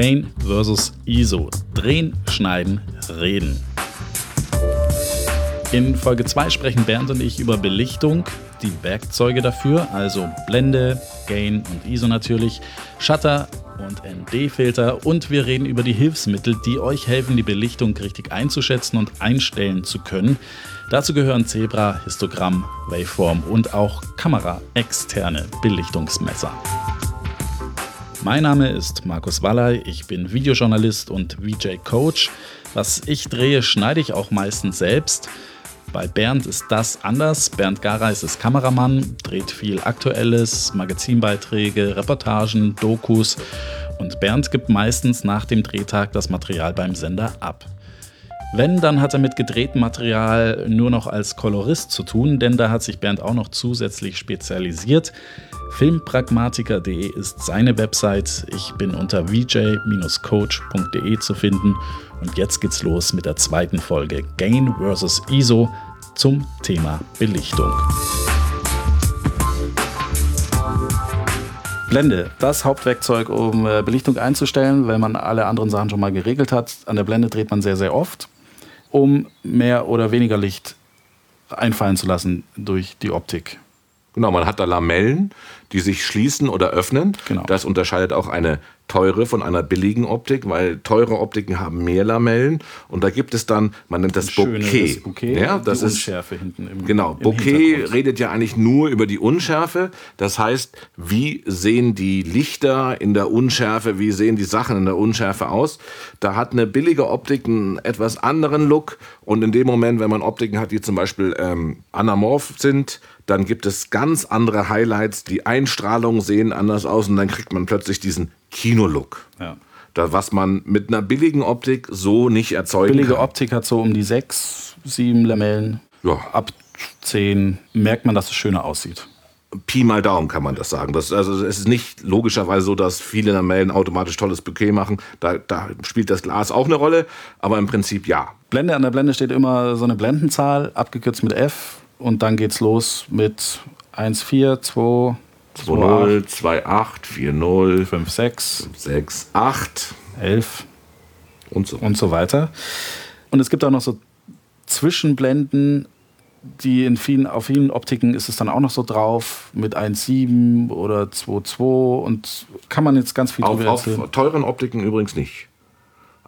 Gain versus ISO. Drehen, schneiden, reden. In Folge 2 sprechen Bernd und ich über Belichtung, die Werkzeuge dafür, also Blende, Gain und ISO natürlich, Shutter und ND-Filter und wir reden über die Hilfsmittel, die euch helfen, die Belichtung richtig einzuschätzen und einstellen zu können. Dazu gehören Zebra, Histogramm, Waveform und auch kameraexterne Belichtungsmesser. Mein Name ist Markus Wallay, ich bin Videojournalist und VJ-Coach. Was ich drehe, schneide ich auch meistens selbst. Bei Bernd ist das anders. Bernd Gareis ist Kameramann, dreht viel Aktuelles, Magazinbeiträge, Reportagen, Dokus und Bernd gibt meistens nach dem Drehtag das Material beim Sender ab. Wenn, dann hat er mit gedrehtem Material nur noch als Kolorist zu tun, denn da hat sich Bernd auch noch zusätzlich spezialisiert. Filmpragmatiker.de ist seine Website. Ich bin unter vj-coach.de zu finden. Und jetzt geht's los mit der zweiten Folge Gain vs. ISO zum Thema Belichtung. Blende, das Hauptwerkzeug, um äh, Belichtung einzustellen, wenn man alle anderen Sachen schon mal geregelt hat. An der Blende dreht man sehr, sehr oft um mehr oder weniger Licht einfallen zu lassen durch die Optik. Genau, man hat da Lamellen, die sich schließen oder öffnen. Genau. Das unterscheidet auch eine teure von einer billigen Optik, weil teure Optiken haben mehr Lamellen und da gibt es dann, man nennt das Bouquet. Bouquet. Ja, das die ist Unschärfe hinten im Genau, im Bouquet redet ja eigentlich nur über die Unschärfe. Das heißt, wie sehen die Lichter in der Unschärfe, wie sehen die Sachen in der Unschärfe aus? Da hat eine billige Optik einen etwas anderen Look und in dem Moment, wenn man Optiken hat, die zum Beispiel ähm, anamorph sind, dann gibt es ganz andere Highlights, die Einstrahlungen sehen anders aus und dann kriegt man plötzlich diesen Kino-Look. Ja. Da, was man mit einer billigen Optik so nicht erzeugen Billige kann. Optik hat so um die sechs, sieben Lamellen. Ja. Ab zehn merkt man, dass es schöner aussieht. Pi mal Daumen kann man das sagen. Das, also es ist nicht logischerweise so, dass viele Lamellen automatisch tolles Bouquet machen. Da, da, spielt das Glas auch eine Rolle, aber im Prinzip ja. Blende an der Blende steht immer so eine Blendenzahl, abgekürzt mit F. Und dann geht's los mit 1, 4, 2, 2-0, 2-8, 4-0, 5-6, 5-6, 8, 11 und so. und so weiter. Und es gibt auch noch so Zwischenblenden, die in vielen, auf vielen Optiken ist es dann auch noch so drauf mit 1,7 oder 2,2 und kann man jetzt ganz viel auf, drüber erzählen. Auf teuren Optiken übrigens nicht.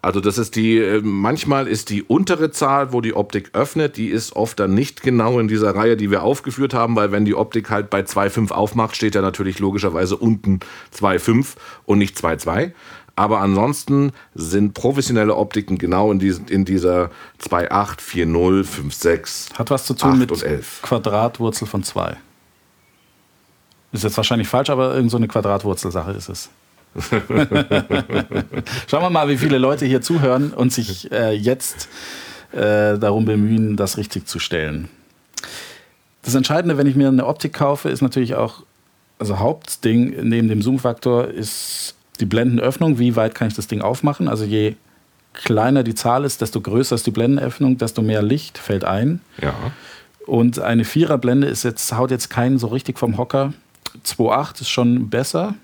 Also das ist die, äh, manchmal ist die untere Zahl, wo die Optik öffnet, die ist oft dann nicht genau in dieser Reihe, die wir aufgeführt haben, weil wenn die Optik halt bei 2,5 aufmacht, steht ja natürlich logischerweise unten 2,5 und nicht 2,2. Aber ansonsten sind professionelle Optiken genau in, diesen, in dieser 2,8, 4,0, 5,6. Hat was zu tun mit Quadratwurzel von 2. Ist jetzt wahrscheinlich falsch, aber irgendeine so eine Quadratwurzelsache ist es. Schauen wir mal, wie viele Leute hier zuhören und sich äh, jetzt äh, darum bemühen, das richtig zu stellen. Das Entscheidende, wenn ich mir eine Optik kaufe, ist natürlich auch, also Hauptding neben dem Zoom-Faktor ist die Blendenöffnung. Wie weit kann ich das Ding aufmachen? Also je kleiner die Zahl ist, desto größer ist die Blendenöffnung, desto mehr Licht fällt ein. Ja. Und eine Viererblende ist jetzt, haut jetzt keinen so richtig vom Hocker. 2,8 ist schon besser.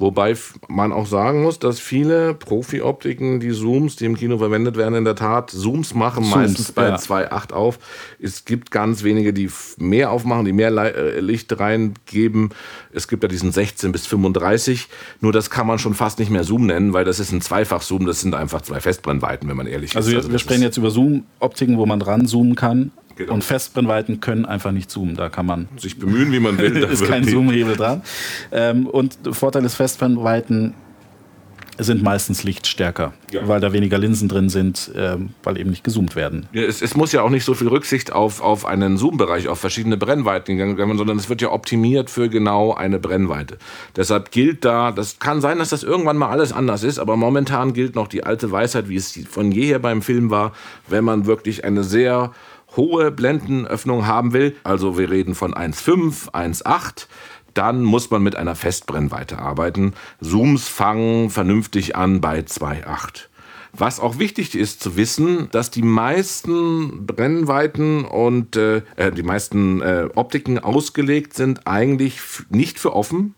Wobei man auch sagen muss, dass viele Profi-Optiken, die Zooms, die im Kino verwendet werden, in der Tat Zooms machen, Zooms, meistens bei ja. 2.8 auf. Es gibt ganz wenige, die mehr aufmachen, die mehr äh, Licht reingeben. Es gibt ja diesen 16 bis 35. Nur das kann man schon fast nicht mehr Zoom nennen, weil das ist ein Zweifach-Zoom. Das sind einfach zwei Festbrennweiten, wenn man ehrlich also ist. also wir sprechen jetzt über Zoom-Optiken, wo man dran zoomen kann. Genau. Und Festbrennweiten können einfach nicht zoomen. Da kann man sich bemühen, wie man will. Da ist kein Zoomhebel dran. Ähm, und Vorteil ist Festbrennweiten sind meistens lichtstärker, ja. weil da weniger Linsen drin sind, ähm, weil eben nicht gezoomt werden. Ja, es, es, muss ja auch nicht so viel Rücksicht auf, auf einen Zoom-Bereich, auf verschiedene Brennweiten gegangen werden, sondern es wird ja optimiert für genau eine Brennweite. Deshalb gilt da, das kann sein, dass das irgendwann mal alles anders ist, aber momentan gilt noch die alte Weisheit, wie es von jeher beim Film war, wenn man wirklich eine sehr hohe Blendenöffnung haben will, also wir reden von 1,5, 1,8, dann muss man mit einer Festbrennweite arbeiten. Zooms fangen vernünftig an bei 2,8. Was auch wichtig ist zu wissen, dass die meisten Brennweiten und äh, äh die meisten äh, Optiken ausgelegt sind eigentlich nicht für offen.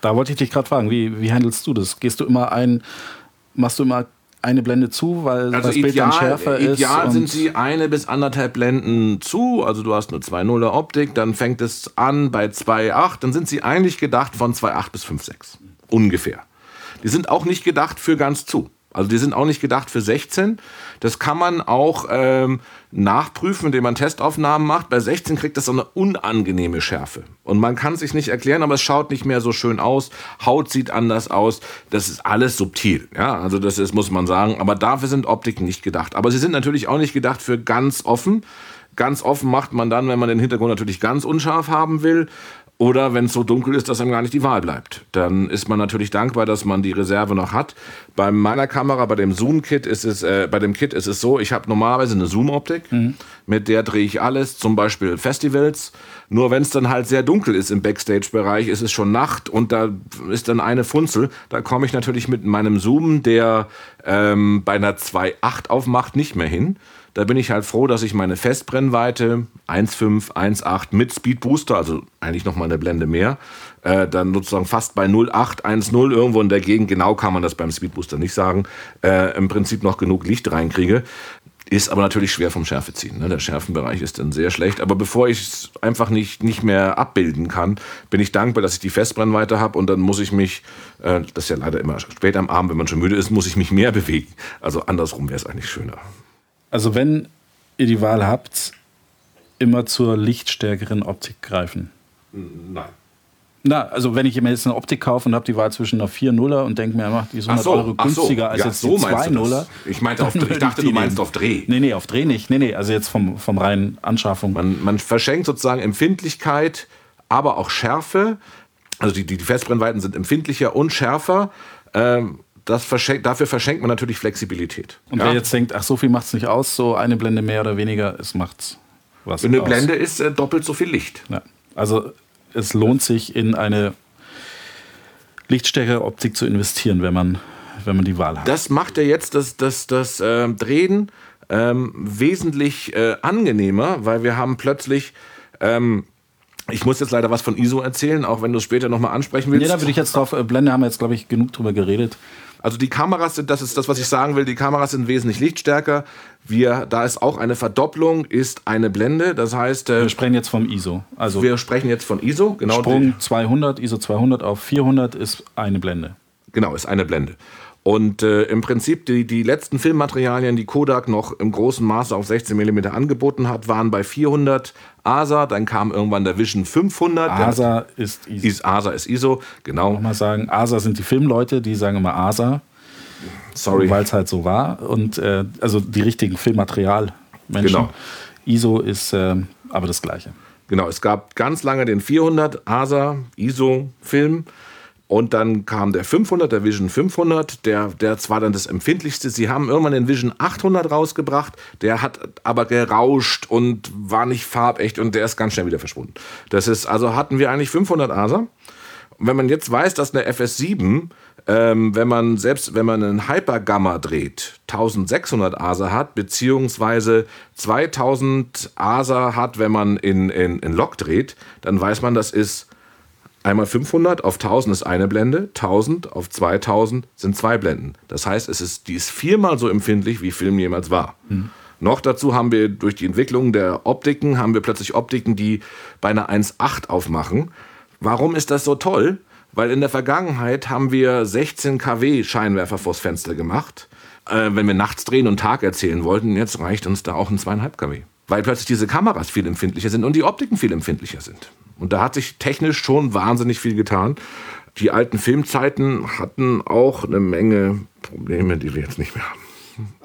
Da wollte ich dich gerade fragen, wie, wie handelst du das? Gehst du immer ein machst du immer eine Blende zu, weil also das ideal, Bild dann schärfer ist. Ideal sind sie eine bis anderthalb Blenden zu, also du hast eine 2.0er Optik, dann fängt es an bei 2.8, dann sind sie eigentlich gedacht von 2.8 bis 5.6. Ungefähr. Die sind auch nicht gedacht für ganz zu. Also die sind auch nicht gedacht für 16. Das kann man auch ähm, nachprüfen, indem man Testaufnahmen macht. Bei 16 kriegt das so eine unangenehme Schärfe. Und man kann sich nicht erklären, aber es schaut nicht mehr so schön aus. Haut sieht anders aus. Das ist alles subtil. Ja, also das ist, muss man sagen. Aber dafür sind Optiken nicht gedacht. Aber sie sind natürlich auch nicht gedacht für ganz offen. Ganz offen macht man dann, wenn man den Hintergrund natürlich ganz unscharf haben will. Oder wenn es so dunkel ist, dass einem gar nicht die Wahl bleibt. Dann ist man natürlich dankbar, dass man die Reserve noch hat. Bei meiner Kamera, bei dem Zoom-Kit ist es, äh, bei dem Kit ist es so, ich habe normalerweise eine Zoom-Optik, mhm. mit der drehe ich alles, zum Beispiel Festivals. Nur wenn es dann halt sehr dunkel ist im Backstage-Bereich, ist es schon Nacht und da ist dann eine Funzel. Da komme ich natürlich mit meinem Zoom, der ähm, bei einer 2.8 aufmacht, nicht mehr hin. Da bin ich halt froh, dass ich meine Festbrennweite 1,5, 1,8 mit Speed Booster, also eigentlich noch mal eine Blende mehr, äh, dann sozusagen fast bei 0,8, 1,0 irgendwo in der Gegend, genau kann man das beim Speed Booster nicht sagen, äh, im Prinzip noch genug Licht reinkriege. Ist aber natürlich schwer vom Schärfe ziehen. Ne? Der Schärfenbereich ist dann sehr schlecht. Aber bevor ich es einfach nicht, nicht mehr abbilden kann, bin ich dankbar, dass ich die Festbrennweite habe und dann muss ich mich, äh, das ist ja leider immer spät am Abend, wenn man schon müde ist, muss ich mich mehr bewegen. Also andersrum wäre es eigentlich schöner. Also wenn ihr die Wahl habt, immer zur lichtstärkeren Optik greifen. Nein. Na, also wenn ich mir jetzt eine Optik kaufe und habe die Wahl zwischen einer 4-0er und denke mir, macht die ist 100 so, Euro günstiger so. als ja, jetzt so die 2-0er. Ich meinte auf, ich dachte, du meinst auf Dreh. Nee, nee, auf Dreh nicht. Nee, nee, also jetzt vom, vom reinen Anschaffung. Man, man verschenkt sozusagen Empfindlichkeit, aber auch Schärfe. Also die, die, die Festbrennweiten sind empfindlicher und schärfer. Ähm, verschenkt, dafür verschenkt man natürlich Flexibilität. Und ja? wer jetzt denkt, ach, so viel macht es nicht aus, so eine Blende mehr oder weniger, es macht was. Eine aus. Blende ist äh, doppelt so viel Licht. Ja. Also es lohnt sich in eine lichtstärkere Optik zu investieren, wenn man, wenn man die Wahl hat. Das macht ja jetzt das, das, das äh, Drehen ähm, wesentlich äh, angenehmer, weil wir haben plötzlich ähm, ich muss jetzt leider was von ISO erzählen, auch wenn du es später nochmal ansprechen willst. Nee, da würde ich jetzt drauf, äh, Blende haben wir jetzt, glaube ich, genug drüber geredet. Also die Kameras sind, das ist das, was ich sagen will, die Kameras sind wesentlich lichtstärker. Wir, da ist auch eine Verdopplung, ist eine Blende. Das heißt. Äh, wir sprechen jetzt vom ISO. Also wir sprechen jetzt von ISO, genau. Sprung 200, ISO 200 auf 400 ist eine Blende. Genau, ist eine Blende. Und äh, im Prinzip die, die letzten Filmmaterialien, die Kodak noch im großen Maße auf 16 mm angeboten hat, waren bei 400 ASA. Dann kam irgendwann der Vision 500. ASA ist ISO. Ist, ASA ist ISO, genau. Nochmal sagen, ASA sind die Filmleute, die sagen immer ASA. Sorry. Weil es halt so war. Und äh, also die richtigen Filmmaterialmenschen. Genau. ISO ist äh, aber das Gleiche. Genau, es gab ganz lange den 400 ASA ISO Film. Und dann kam der 500, der Vision 500, der, der zwar dann das empfindlichste. Sie haben irgendwann den Vision 800 rausgebracht, der hat aber gerauscht und war nicht farbecht und der ist ganz schnell wieder verschwunden. Das ist, also hatten wir eigentlich 500 ASA. Wenn man jetzt weiß, dass eine FS7, ähm, wenn man selbst wenn man einen Hypergamma dreht, 1600 ASA hat, beziehungsweise 2000 ASA hat, wenn man in, in, in Log dreht, dann weiß man, das ist Einmal 500 auf 1000 ist eine Blende, 1000 auf 2000 sind zwei Blenden. Das heißt, es ist, die ist viermal so empfindlich, wie Film jemals war. Mhm. Noch dazu haben wir durch die Entwicklung der Optiken, haben wir plötzlich Optiken, die bei einer 1.8 aufmachen. Warum ist das so toll? Weil in der Vergangenheit haben wir 16 kW Scheinwerfer vors Fenster gemacht, äh, wenn wir nachts drehen und Tag erzählen wollten. Jetzt reicht uns da auch ein 2,5 kW. Weil plötzlich diese Kameras viel empfindlicher sind und die Optiken viel empfindlicher sind. Und da hat sich technisch schon wahnsinnig viel getan. Die alten Filmzeiten hatten auch eine Menge Probleme, die wir jetzt nicht mehr haben.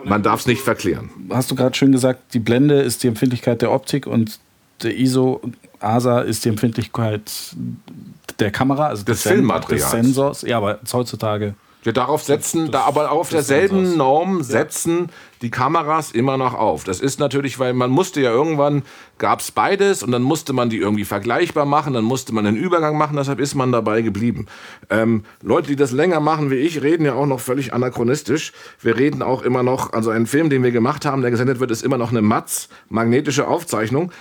Man darf es nicht verklären. Hast du gerade schön gesagt, die Blende ist die Empfindlichkeit der Optik und der ISO ASA ist die Empfindlichkeit der Kamera, also des, des Filmmaterials. Des Sensors. Ja, aber heutzutage ja, darauf setzen, da aber auf derselben Norm setzen ja. Die Kameras immer noch auf. Das ist natürlich, weil man musste ja irgendwann, gab es beides und dann musste man die irgendwie vergleichbar machen, dann musste man einen Übergang machen, deshalb ist man dabei geblieben. Ähm, Leute, die das länger machen wie ich, reden ja auch noch völlig anachronistisch. Wir reden auch immer noch, also ein Film, den wir gemacht haben, der gesendet wird, ist immer noch eine Matz, magnetische Aufzeichnung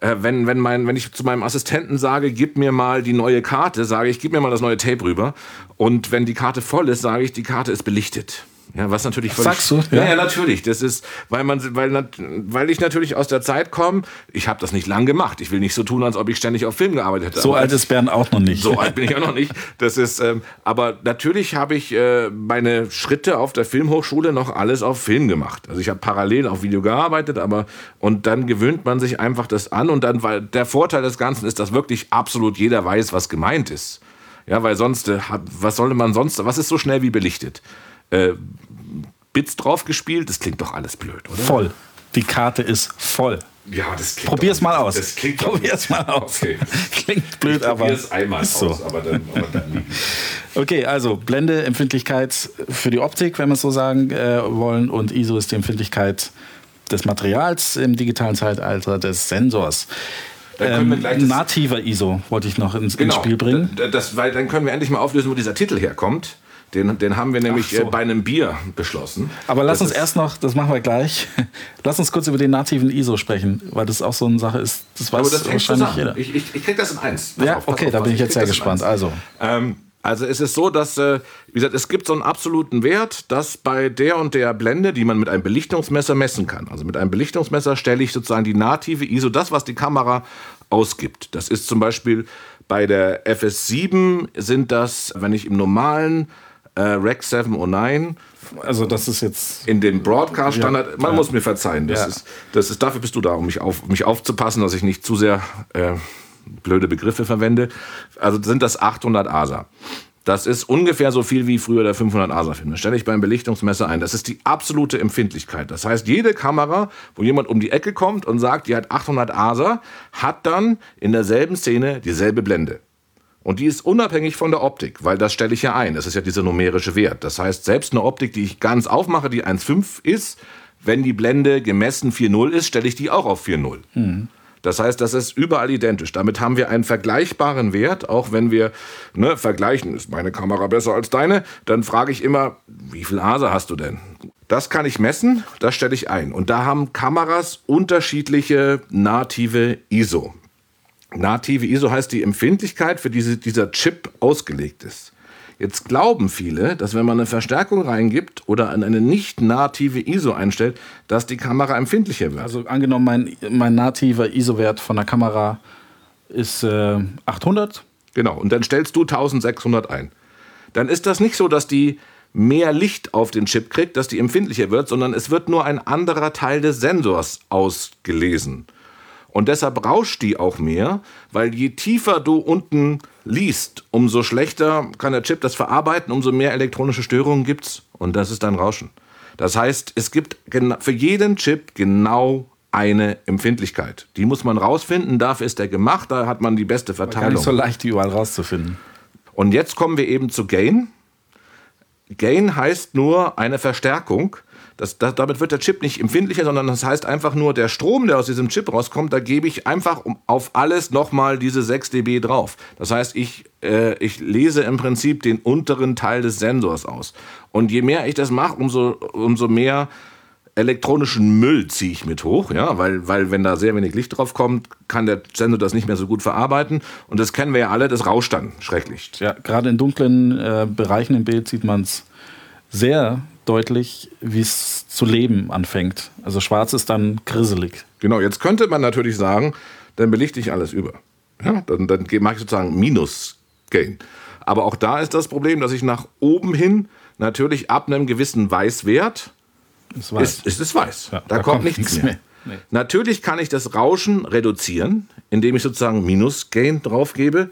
äh, wenn, wenn, mein, wenn ich zu meinem Assistenten sage, gib mir mal die neue Karte, sage ich, gib mir mal das neue Tape rüber. Und wenn die Karte voll ist, sage ich, die Karte ist belichtet. Ja, was natürlich völlig, Sagst du? Ja. ja, natürlich. Das ist, weil man, weil, weil ich natürlich aus der Zeit komme. Ich habe das nicht lang gemacht. Ich will nicht so tun, als ob ich ständig auf Film gearbeitet hätte. So alt ist Bernd auch noch nicht. So alt bin ich auch noch nicht. Das ist, ähm, aber natürlich habe ich äh, meine Schritte auf der Filmhochschule noch alles auf Film gemacht. Also ich habe parallel auf Video gearbeitet, aber und dann gewöhnt man sich einfach das an und dann, weil der Vorteil des Ganzen ist, dass wirklich absolut jeder weiß, was gemeint ist. Ja, weil sonst, äh, was sollte man sonst, was ist so schnell wie belichtet? Äh, Bits draufgespielt. Das klingt doch alles blöd, oder? Voll. Die Karte ist voll. Ja, das klingt Probier's mal aus. Das klingt Probier's mal aus. Okay. Klingt blöd, aber. Probier's einmal so. aus, aber dann, aber dann Okay, also Blendeempfindlichkeit für die Optik, wenn wir es so sagen äh, wollen, und ISO ist die Empfindlichkeit des Materials im digitalen Zeitalter des Sensors. Ähm, nativer ISO wollte ich noch ins, genau, ins Spiel bringen. Das, weil dann können wir endlich mal auflösen, wo dieser Titel herkommt. Den, den haben wir nämlich so. Äh, bei einem Bier beschlossen. Aber lass das uns erst noch, das machen wir gleich, lass uns kurz über den nativen ISO sprechen, weil das auch so eine Sache ist, das weiß das wahrscheinlich jeder. Ich, ich, ich krieg das in eins. Pass ja, auf, okay, auf, da bin ich jetzt sehr gespannt. Also. Ähm, also es ist so, dass, äh, wie gesagt, es gibt so einen absoluten Wert, dass bei der und der Blende, die man mit einem Belichtungsmesser messen kann, also mit einem Belichtungsmesser stelle ich sozusagen die native ISO, das, was die Kamera ausgibt. Das ist zum Beispiel bei der FS7 sind das, wenn ich im normalen äh, Rec 709. Also das ist jetzt in dem Broadcast-Standard. Ja, man ja. muss mir verzeihen. Das, ja. ist, das ist dafür bist du da, um mich, auf, mich aufzupassen, dass ich nicht zu sehr äh, blöde Begriffe verwende. Also sind das 800 ASA. Das ist ungefähr so viel wie früher der 500 ASA-Film. Das stelle ich beim Belichtungsmesser ein. Das ist die absolute Empfindlichkeit. Das heißt, jede Kamera, wo jemand um die Ecke kommt und sagt, die hat 800 ASA, hat dann in derselben Szene dieselbe Blende. Und die ist unabhängig von der Optik, weil das stelle ich ja ein. Das ist ja dieser numerische Wert. Das heißt, selbst eine Optik, die ich ganz aufmache, die 1,5 ist, wenn die Blende gemessen 4,0 ist, stelle ich die auch auf 4,0. Mhm. Das heißt, das ist überall identisch. Damit haben wir einen vergleichbaren Wert, auch wenn wir ne, vergleichen, ist meine Kamera besser als deine, dann frage ich immer, wie viel ASA hast du denn? Das kann ich messen, das stelle ich ein. Und da haben Kameras unterschiedliche native ISO. Native ISO heißt die Empfindlichkeit, für die dieser Chip ausgelegt ist. Jetzt glauben viele, dass wenn man eine Verstärkung reingibt oder an eine nicht native ISO einstellt, dass die Kamera empfindlicher wird. Also angenommen, mein, mein nativer ISO-Wert von der Kamera ist äh, 800. Genau, und dann stellst du 1600 ein. Dann ist das nicht so, dass die mehr Licht auf den Chip kriegt, dass die empfindlicher wird, sondern es wird nur ein anderer Teil des Sensors ausgelesen. Und deshalb rauscht die auch mehr, weil je tiefer du unten liest, umso schlechter kann der Chip das verarbeiten, umso mehr elektronische Störungen gibt's und das ist dann Rauschen. Das heißt, es gibt für jeden Chip genau eine Empfindlichkeit. Die muss man rausfinden, dafür ist er gemacht, da hat man die beste Verteilung. Gar nicht so leicht, die überall rauszufinden. Und jetzt kommen wir eben zu Gain. Gain heißt nur eine Verstärkung. Das, das, damit wird der Chip nicht empfindlicher, sondern das heißt einfach nur, der Strom, der aus diesem Chip rauskommt, da gebe ich einfach auf alles nochmal diese 6 dB drauf. Das heißt, ich, äh, ich lese im Prinzip den unteren Teil des Sensors aus. Und je mehr ich das mache, umso, umso mehr elektronischen Müll ziehe ich mit hoch, ja, weil, weil wenn da sehr wenig Licht drauf kommt, kann der Sensor das nicht mehr so gut verarbeiten. Und das kennen wir ja alle, das rauscht dann schrecklich. Ja, gerade in dunklen äh, Bereichen im Bild sieht man es sehr deutlich, wie es zu leben anfängt. Also schwarz ist dann grisselig. Genau, jetzt könnte man natürlich sagen, dann belichte ich alles über. Ja, dann, dann mache ich sozusagen Minus-Gain. Aber auch da ist das Problem, dass ich nach oben hin natürlich ab einem gewissen Weißwert ist, weiß. ist, ist es weiß. Ja, da, da, kommt, kommt nichts, mehr. mehr. Nee. Natürlich kann ich das Rauschen reduzieren, indem ich sozusagen Minus-Gain draufgebe.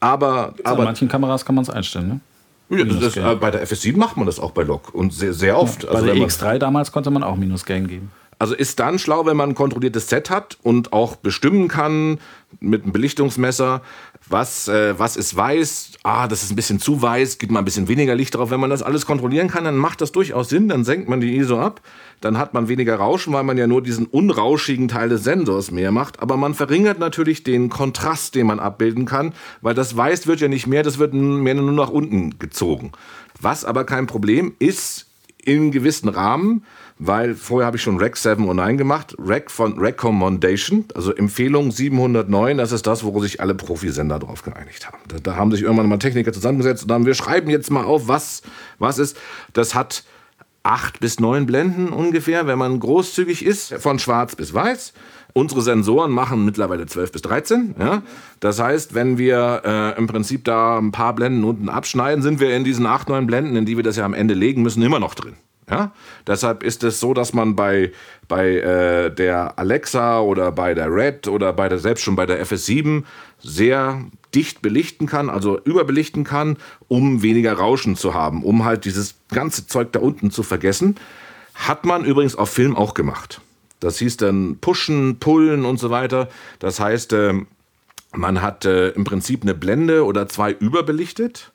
Aber, aber an manchen Kameras kann man es einstellen, ne? Ja, das, äh, bei der FS7 macht man das auch bei Lok und sehr, sehr oft. Ja, bei also der X3 damals konnte man auch Minus-Gain geben. Also ist dann schlau, wenn man ein kontrolliertes Set hat und auch bestimmen kann mit einem Belichtungsmesser, was, äh, was ist weiß, ah, das ist ein bisschen zu weiß, gibt mal ein bisschen weniger Licht drauf. Wenn man das alles kontrollieren kann, dann macht das durchaus Sinn, dann senkt man die ISO ab, dann hat man weniger Rauschen, weil man ja nur diesen unrauschigen Teil des Sensors mehr macht. Aber man verringert natürlich den Kontrast, den man abbilden kann, weil das Weiß wird ja nicht mehr, das wird mehr nur nach unten gezogen. Was aber kein Problem ist, in gewissen Rahmen, weil vorher habe ich schon Rec 709 gemacht, Rec von Recommendation, also Empfehlung 709, das ist das, wo sich alle Profisender drauf geeinigt haben. Da, da, haben sich irgendwann mal Techniker zusammengesetzt und haben wir schreiben jetzt mal auf, was, was ist. Das hat acht bis neun Blenden ungefähr, wenn man großzügig ist, von schwarz bis weiß. Unsere Sensoren machen mittlerweile 12 bis 13. Ja? Das heißt, wenn wir äh, im Prinzip da ein paar Blenden unten abschneiden, sind wir in diesen acht, neun Blenden, in die wir das ja am Ende legen müssen, immer noch drin. Ja? Deshalb ist es so, dass man bei, bei äh, der Alexa oder bei der Red oder bei der, selbst schon bei der FS7 sehr dicht belichten kann, also überbelichten kann, um weniger Rauschen zu haben, um halt dieses ganze Zeug da unten zu vergessen. Hat man übrigens auf Film auch gemacht. Das hieß dann Pushen, Pullen und so weiter. Das heißt, äh, man hat äh, im Prinzip eine Blende oder zwei überbelichtet,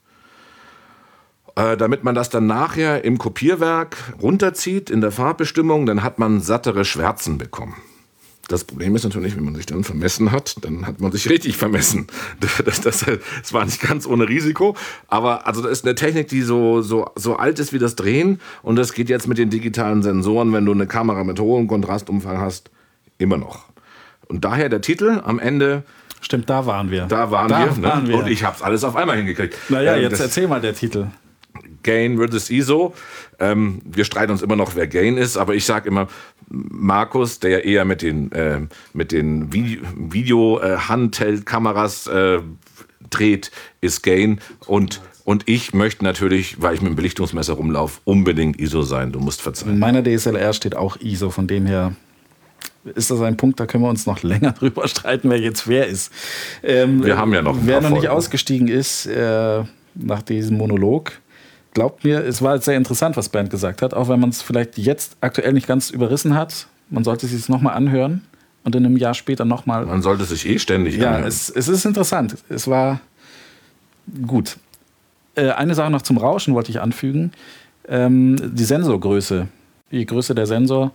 äh, damit man das dann nachher im Kopierwerk runterzieht in der Farbbestimmung, dann hat man sattere Schwärzen bekommen. Das Problem ist natürlich, wenn man sich dann vermessen hat, dann hat man sich richtig vermessen. Das, das, das war nicht ganz ohne Risiko. Aber also das ist eine Technik, die so, so, so alt ist wie das Drehen. Und das geht jetzt mit den digitalen Sensoren, wenn du eine Kamera mit hohem Kontrastumfang hast, immer noch. Und daher der Titel am Ende. Stimmt, da waren wir. Da waren, da wir, ne? waren wir. Und ich habe es alles auf einmal hingekriegt. Naja, ähm, jetzt erzähl mal der Titel. Gain versus ISO. Ähm, wir streiten uns immer noch, wer Gain ist, aber ich sage immer, Markus, der eher mit den, äh, mit den Video-Handheld-Kameras äh, äh, dreht, ist Gain. Und, und ich möchte natürlich, weil ich mit dem Belichtungsmesser rumlaufe, unbedingt ISO sein. Du musst verzeihen. In meiner DSLR steht auch ISO, von dem her ist das ein Punkt, da können wir uns noch länger drüber streiten, wer jetzt wer ist. Ähm, wir haben ja noch. Wer noch nicht ausgestiegen ist äh, nach diesem Monolog, glaubt mir, es war sehr interessant, was Bernd gesagt hat, auch wenn man es vielleicht jetzt aktuell nicht ganz überrissen hat. Man sollte sich es nochmal anhören und in einem Jahr später nochmal. Man sollte sich eh ständig ja, anhören. Ja, es, es, ist interessant. Es war gut. Äh, eine Sache noch zum Rauschen wollte ich anfügen. Ähm, die Sensorgröße. Je größer der Sensor,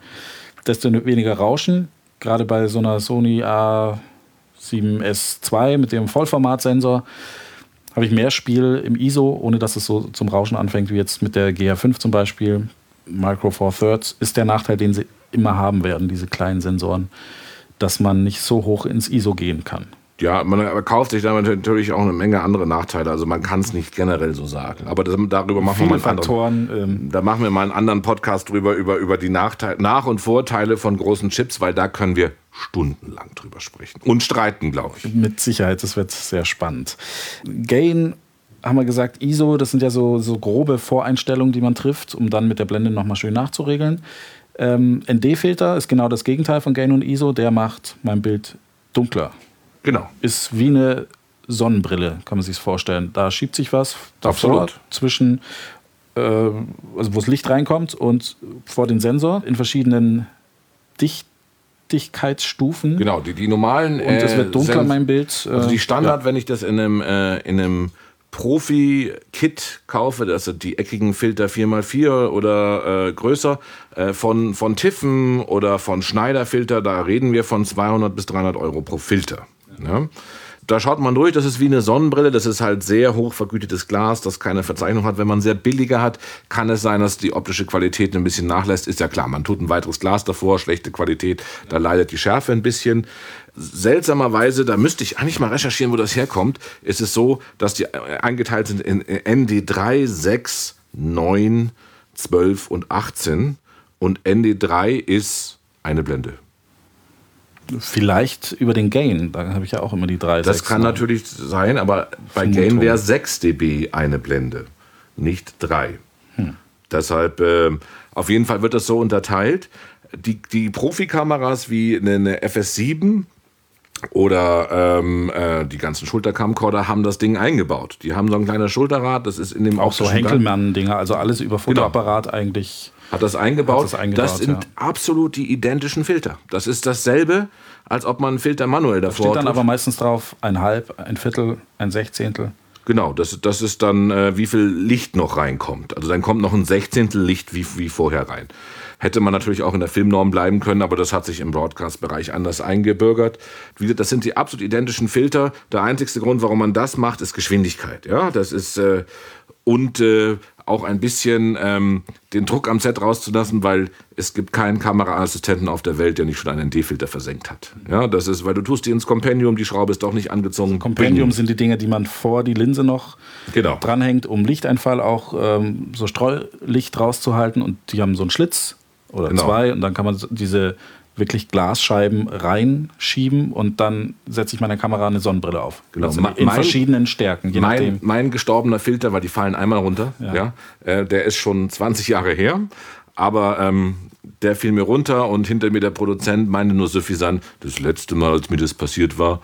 desto weniger Rauschen. Gerade bei so einer Sony A7S2 mit dem Vollformatsensor habe ich mehr Spiel im ISO, ohne dass es so zum Rauschen anfängt, wie jetzt mit der GH5 zum Beispiel. Micro Four Thirds ist der Nachteil, den sie immer haben werden, diese kleinen Sensoren, dass man nicht so hoch ins ISO gehen kann. Ja, man kauft sich damit natürlich auch eine Menge andere Nachteile. Also man kann es nicht generell so sagen. Aber das, darüber machen wir mal einen Faktoren, anderen, ähm, Da machen wir mal einen anderen Podcast drüber über über die Nachteile, Nach- und Vorteile von großen Chips, weil da können wir stundenlang drüber sprechen und streiten, glaube ich. Mit Sicherheit, das wird sehr spannend. Gain haben wir gesagt, ISO, das sind ja so, so grobe Voreinstellungen, die man trifft, um dann mit der Blende nochmal schön nachzuregeln. Ähm, ND-Filter ist genau das Gegenteil von Gain und ISO. Der macht mein Bild dunkler. Genau. Ist wie eine Sonnenbrille, kann man sich vorstellen. Da schiebt sich was Absolut. zwischen, äh, also wo das Licht reinkommt und vor den Sensor in verschiedenen Dichtigkeitsstufen. Genau, die, die normalen. Und es wird dunkler, mein Bild. also die Standard, ja. wenn ich das in einem, äh, in einem Profi-Kit kaufe, das sind die eckigen Filter 4x4 oder äh, größer, äh, von, von Tiffen oder von Schneider-Filter, da reden wir von 200 bis 300 Euro pro Filter. Ne? Da schaut man durch, das ist wie eine Sonnenbrille, das ist halt sehr hoch vergütetes Glas, das keine Verzeichnung hat. Wenn man sehr billige hat, kann es sein, dass die optische Qualität ein bisschen nachlässt. Ist ja klar, man tut ein weiteres Glas davor, schlechte Qualität, da leidet die Schärfe ein bisschen. Seltsamerweise, da müsste ich eigentlich mal recherchieren, wo das herkommt, ist es so, dass die eingeteilt sind in ND3, 6, 9, 12 und 18 und ND3 ist eine Blende. Vielleicht über den Gain, da habe ich ja auch immer die 3. Das 6, kann 9. natürlich sein, aber bei Gain wäre 6 dB eine Blende, nicht 3. Hm. Deshalb, äh, auf jeden Fall wird das so unterteilt. Die, die Profikameras wie eine FS7 oder ähm, äh, die ganzen Schultercamcorder haben das Ding eingebaut. Die haben so ein kleines Schulterrad, das ist in dem auch so Henkelmann-Dinger, also alles über genau. Fotoapparat genau. eigentlich hat das eingebaut. Hat das, eingebaut, das sind ja. absolut die identischen Filter. Das ist dasselbe, als ob man einen Filter manuell davor hat. Da steht dann aber meistens drauf ein Halb, ein Viertel, ein Sechzehntel. Genau, das, das ist dann, äh, wie viel Licht noch reinkommt. Also dann kommt noch ein Sechzehntel Licht wie, wie vorher rein. Hätte man natürlich auch in der Filmnorm bleiben können, aber das hat sich im Broadcast-Bereich anders eingebürgert. Das sind die absolut identischen Filter. Der einzigste Grund, warum man das macht, ist Geschwindigkeit. Ja, das ist äh, und äh, auch ein bisschen ähm, den Druck am Set rauszulassen, weil es gibt keinen Kameraassistenten auf der Welt, der nicht schon einen ND-Filter versenkt hat. Ja, das ist, weil du tust die ins Kompendium, die Schraube ist doch nicht angezogen. Kompendium sind die Dinge, die man vor die Linse noch Genau. dranhängt, um Lichteinfall auch ähm, so Streulicht rauszuhalten. Und die haben so einen Schlitz oder Genau. zwei und dann kann man diese wirklich Glasscheiben reinschieben und dann setze ich meiner Kamera eine Sonnenbrille auf. Genau. Also in mein- verschiedenen Stärken, je Mein, nachdem. mein gestorbener Filter, weil die fallen einmal runter, ja. Ja. äh, der ist schon 20 Jahre her, aber ähm, der fiel mir runter und hinter mir der Produzent meinte nur suffisant, das letzte Mal, als mir das passiert war,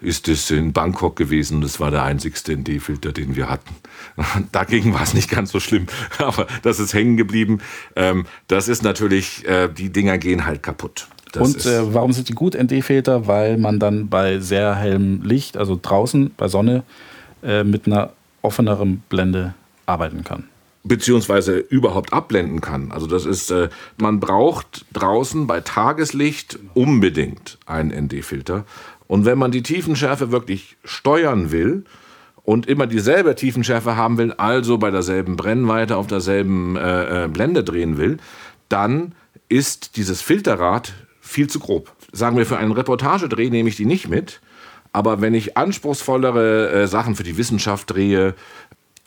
ist es in Bangkok gewesen. Das war der einzigste ND-Filter, den wir hatten. Dagegen war es nicht ganz so schlimm, aber das ist hängen geblieben. Ähm, das ist natürlich, äh, die Dinger gehen halt kaputt. Das und äh, warum sind die gut ND-Filter? Weil man dann bei sehr hellem Licht, also draußen bei Sonne, äh, mit einer offeneren Blende arbeiten kann. beziehungsweise überhaupt abblenden kann. Also das ist, äh, man braucht draußen bei Tageslicht unbedingt einen ND-Filter. Und wenn man die Tiefenschärfe wirklich steuern will und immer dieselbe Tiefenschärfe haben will, also bei derselben Brennweite auf derselben äh, äh, Blende drehen will, dann ist dieses Filterrad viel zu grob. Sagen wir, für einen Reportagedreh nehme ich die nicht mit. Aber wenn ich anspruchsvollere äh, Sachen für die Wissenschaft drehe,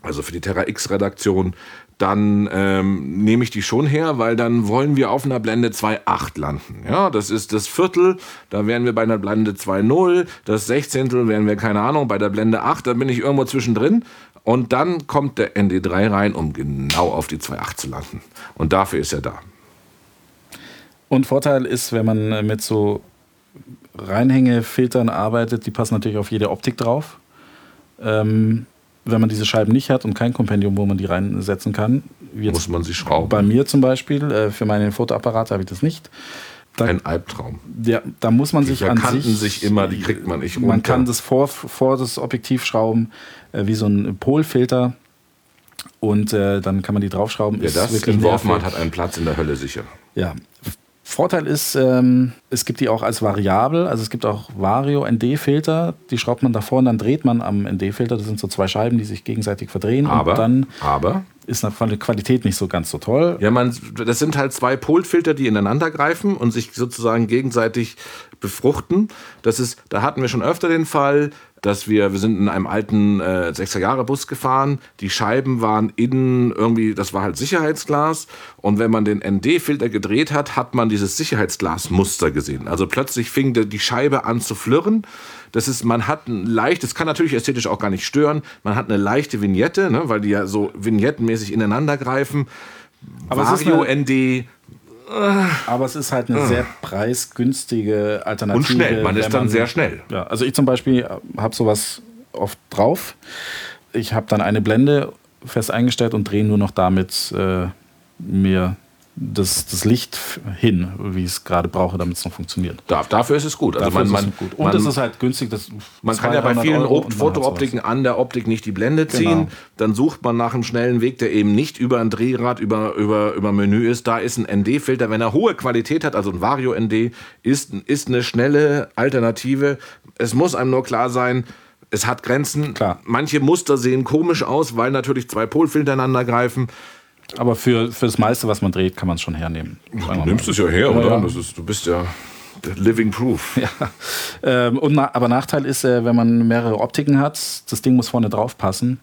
also für die Terra X-Redaktion, dann ähm, nehme ich die schon her, weil dann wollen wir auf einer Blende 2,8 landen. Ja, das ist das Viertel, da wären wir bei einer Blende 2,0, das Sechzehntel wären wir, keine Ahnung, bei der Blende 8, da bin ich irgendwo zwischendrin. Und dann kommt der ND3 rein, um genau auf die 2,8 zu landen. Und dafür ist er da. Und Vorteil ist, wenn man äh, mit so Reinhängefiltern arbeitet, die passen natürlich auf jede Optik drauf. Ähm, wenn man diese Scheiben nicht hat und kein Kompendium, wo man die reinsetzen kann, Muss man sie schrauben. bei mir zum Beispiel, äh, für meine Fotoapparate habe ich das nicht. Da, Ein Albtraum. ja, da muss man Die sich an verkanten sich, sich immer, die kriegt man nicht Man runter. kann das vor, vor das Objektiv schrauben, äh, wie so ein Polfilter. Und äh, dann kann man die draufschrauben. Ist das wirklich entworfen hat, hat einen Platz in der Hölle sicher. Ja. Vorteil ist, ähm, es gibt die auch als variabel. Also es gibt auch Vario-ND-Filter. Die schraubt man davor und dann dreht man am ND-Filter. Das sind so zwei Scheiben, die sich gegenseitig verdrehen. Aber, und dann aber ist der Qualität nicht so ganz so toll. Ja, man, das sind halt zwei Polfilter, die ineinander greifen und sich sozusagen gegenseitig befruchten. Das ist, da hatten wir schon öfter den Fall, dass wir, wir sind in einem alten äh, 6er-Jahre-Bus gefahren. Die Scheiben waren innen irgendwie, das war halt Sicherheitsglas. Und wenn man den ND-Filter gedreht hat, hat man dieses Sicherheitsglasmuster gesehen. Also plötzlich fing die Scheibe an zu flirren. Das ist, man hat ein leicht, das kann natürlich ästhetisch auch gar nicht stören. Man hat eine leichte Vignette, ne, weil die ja so vignettenmäßig ineinander greifen. Aber es ist Vario ND Aber es ist halt eine sehr preisgünstige Alternative. und schnell. Man ist dann sehr schnell. Ja, also ich zum Beispiel habe sowas oft drauf. Ich habe dann eine Blende fest eingestellt und drehe nur noch damit äh, mir das, das Licht hin, wie ich es gerade brauche, damit es noch funktioniert. Da, dafür ist es gut. Also Dafür man, ist man, es gut. Und man, es ist halt günstig. Das man kann ja bei 200 vielen Fotooptiken an der Optik nicht die Blende ziehen. Genau. Dann sucht man nach einem schnellen Weg, der eben nicht über ein Drehrad, über, über, über Menü ist. Da ist ein ND-Filter. Wenn er hohe Qualität hat, also ein Vario-ND, ist, ist eine schnelle Alternative. Es muss einem nur klar sein, es hat Grenzen. Klar. Manche Muster sehen komisch aus, weil natürlich zwei Polfilter ineinander greifen. Aber für, für das meiste, was man dreht, kann man es schon hernehmen. Du nimmst es ja her, Ja, oder? ja. Das ist, du bist ja Living Proof. Ja. Ähm, und na, aber Nachteil ist, äh, wenn man mehrere Optiken hat, das Ding muss vorne drauf passen.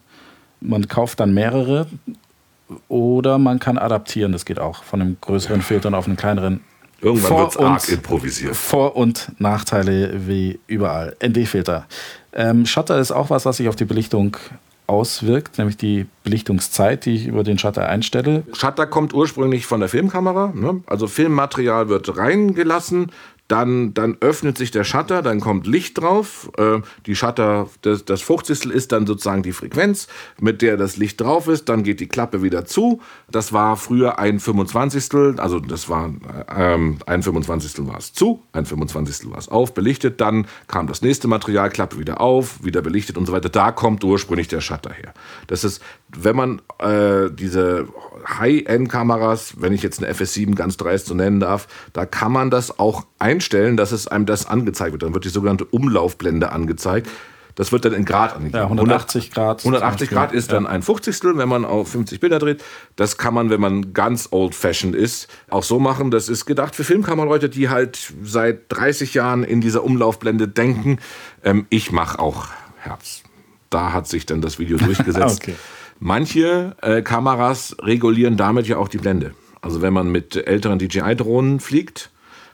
Man kauft dann mehrere oder man kann adaptieren, das geht auch, von einem größeren Filter auf einen kleineren. Irgendwann wird es arg improvisiert. Vor- und Nachteile wie überall. ND-Filter. Ähm, Shutter ist auch was, was sich auf die Belichtung auswirkt, nämlich die Belichtungszeit, die ich über den Shutter einstelle. Shutter kommt ursprünglich von der Filmkamera. Ne? Also Filmmaterial wird reingelassen, dann, dann öffnet sich der Shutter, dann kommt Licht drauf. Äh, die Shutter, das, das 50. ist dann sozusagen die Frequenz, mit der das Licht drauf ist. Dann geht die Klappe wieder zu. Das war früher ein 25. Also das war ähm, ein 25. war es zu, ein 25. war es auf, belichtet. Dann kam das nächste Material, Klappe wieder auf, wieder belichtet und so weiter. Da kommt ursprünglich der Shutter her. Das ist, wenn man äh, diese High-End-Kameras, wenn ich jetzt eine FS7 ganz dreist so nennen darf, da kann man das auch einstellen, dass es einem das angezeigt wird. Dann wird die sogenannte Umlaufblende angezeigt. Das wird dann in Grad angegeben. Ja, 180 Grad. 180 Grad ist dann ein 50. wenn man auf 50 Bilder dreht. Das kann man, wenn man ganz old-fashioned ist, auch so machen. Das ist gedacht für Filmkameraleute, die halt seit 30 Jahren in dieser Umlaufblende denken. Ähm, ich mache auch Herz. Da hat sich dann das Video durchgesetzt. okay. Manche äh, Kameras regulieren damit ja auch die Blende. Also wenn man mit älteren DJI-Drohnen fliegt,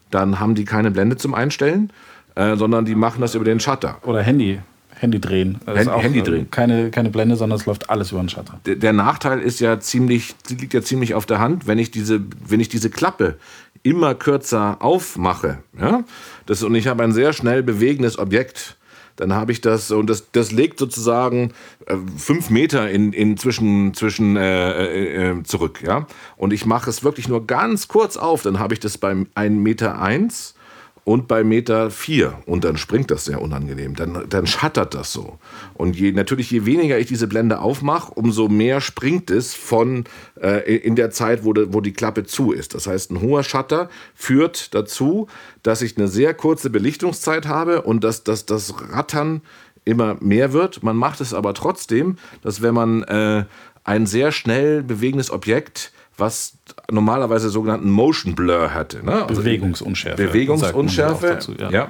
dann haben die keine Blende zum Einstellen, äh, sondern die machen das über den Shutter. Oder Handy. Handy drehen. Hand, auch, Handy drehen. Keine, keine Blende, sondern es läuft alles über den Shutter. Der, der, Nachteil ist ja ziemlich, liegt ja ziemlich auf der Hand, wenn ich diese, wenn ich diese Klappe immer kürzer aufmache, ja, das, und ich habe ein sehr schnell bewegendes Objekt, dann habe ich das und das, das legt sozusagen äh, fünf Meter in, in zwischen, zwischen äh, äh, äh zurück, ja. Und ich mache es wirklich nur ganz kurz auf, dann habe ich das beim 1,1 Meter eins und bei Meter 4 und dann springt das sehr unangenehm. Dann, dann schattert das so. Und je, natürlich, je weniger ich diese Blende aufmache, umso mehr springt es von äh, in der Zeit, wo, de, wo die Klappe zu ist. Das heißt, ein hoher Shutter führt dazu, dass ich eine sehr kurze Belichtungszeit habe und dass, dass das Rattern immer mehr wird. Man macht es aber trotzdem, dass wenn man äh, ein sehr schnell bewegendes Objekt was normalerweise sogenannten Motion Blur hatte. Ne? Also Bewegungsunschärfe. Bewegungsunschärfe, dazu, ja. ja.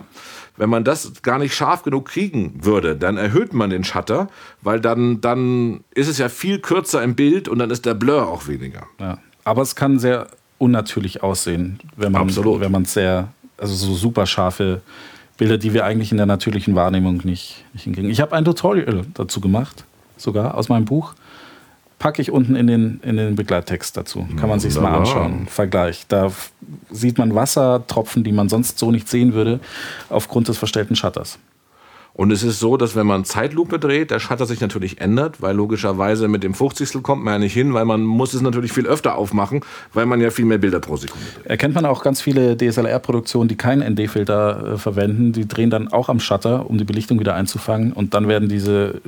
Wenn man das gar nicht scharf genug kriegen würde, dann erhöht man den Shutter, weil dann, dann ist es ja viel kürzer im Bild und dann ist der Blur auch weniger. Ja. Aber es kann sehr unnatürlich aussehen, wenn man Absolut. wenn man sehr, also so super scharfe Bilder, die wir eigentlich in der natürlichen Wahrnehmung nicht, nicht hinkriegen. Ich habe ein Tutorial dazu gemacht, sogar aus meinem Buch packe ich unten in den, in den Begleittext dazu. Kann man sich mal anschauen. Vergleich. Da sieht man Wassertropfen, die man sonst so nicht sehen würde, aufgrund des verstellten Shutters. Und es ist so, dass wenn man Zeitlupe dreht, der Shutter sich natürlich ändert, weil logischerweise mit dem 50. kommt man ja nicht hin, weil man muss es natürlich viel öfter aufmachen, weil man ja viel mehr Bilder pro Sekunde dreht. Erkennt man auch ganz viele DSLR-Produktionen, die keinen ND-Filter äh, verwenden, die drehen dann auch am Shutter, um die Belichtung wieder einzufangen und dann werden diese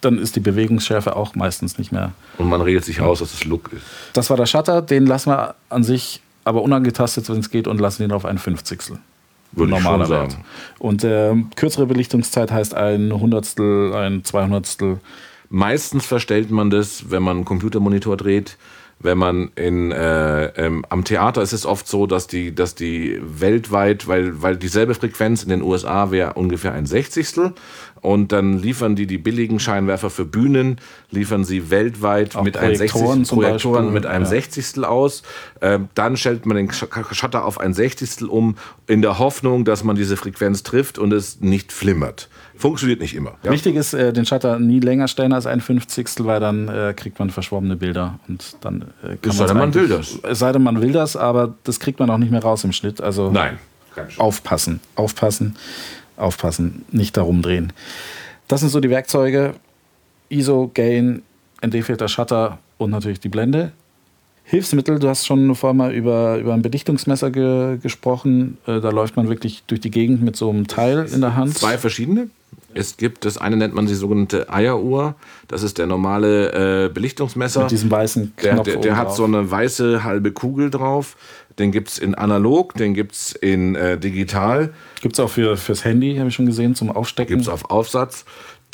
dann ist die Bewegungsschärfe auch meistens nicht mehr. Und man redet sich aus, dass es Look ist. Das war der Shutter, den lassen wir an sich aber unangetastet, wenn es geht, und lassen ihn auf ein Fünfzigstel. Würde normaler ich schon Wert. Und äh, kürzere Belichtungszeit heißt ein Hundertstel, ein Zweihundertstel. Meistens verstellt man das, wenn man einen Computermonitor dreht, wenn man in, äh, ähm, am Theater ist es oft so, dass die, dass die weltweit, weil, weil dieselbe Frequenz in den USA wäre ungefähr ein Sechzigstel und dann liefern die die billigen Scheinwerfer für Bühnen, liefern sie weltweit Auch mit einem Sechzigstel, Projektoren mit einem ja. Sechzigstel aus. Ähm, dann stellt man den Shutter auf ein Sechzigstel um, in der Hoffnung, dass man diese Frequenz trifft und es nicht flimmert. Funktioniert nicht immer. Ja? Wichtig ist, äh, den Shutter nie länger stellen als ein Fünfzigstel, weil dann äh, kriegt man verschwommene Bilder. Und dann, äh, kann es sei denn, man will das. Es sei denn, man will das, aber das kriegt man auch nicht mehr raus im Schnitt. Also Nein. Aufpassen, aufpassen, aufpassen, nicht darum drehen. Das sind so die Werkzeuge. ISO, Gain, ND-Filter, Shutter und natürlich die Blende. Hilfsmittel, du hast schon vorher mal über, über ein Bedichtungsmesser ge gesprochen. Äh, da läuft man wirklich durch die Gegend mit so einem Teil in der Hand. Zwei verschiedene. Es gibt, das eine nennt man die sogenannte Eieruhr. Das ist der normale äh, Belichtungsmesser. Mit diesem weißen Knopf Der, der, der hat so eine weiße halbe Kugel drauf. Den gibt es in analog, den gibt es in äh, digital. Gibt es auch für, fürs Handy, habe ich schon gesehen, zum Aufstecken. Gibt es auf Aufsatz.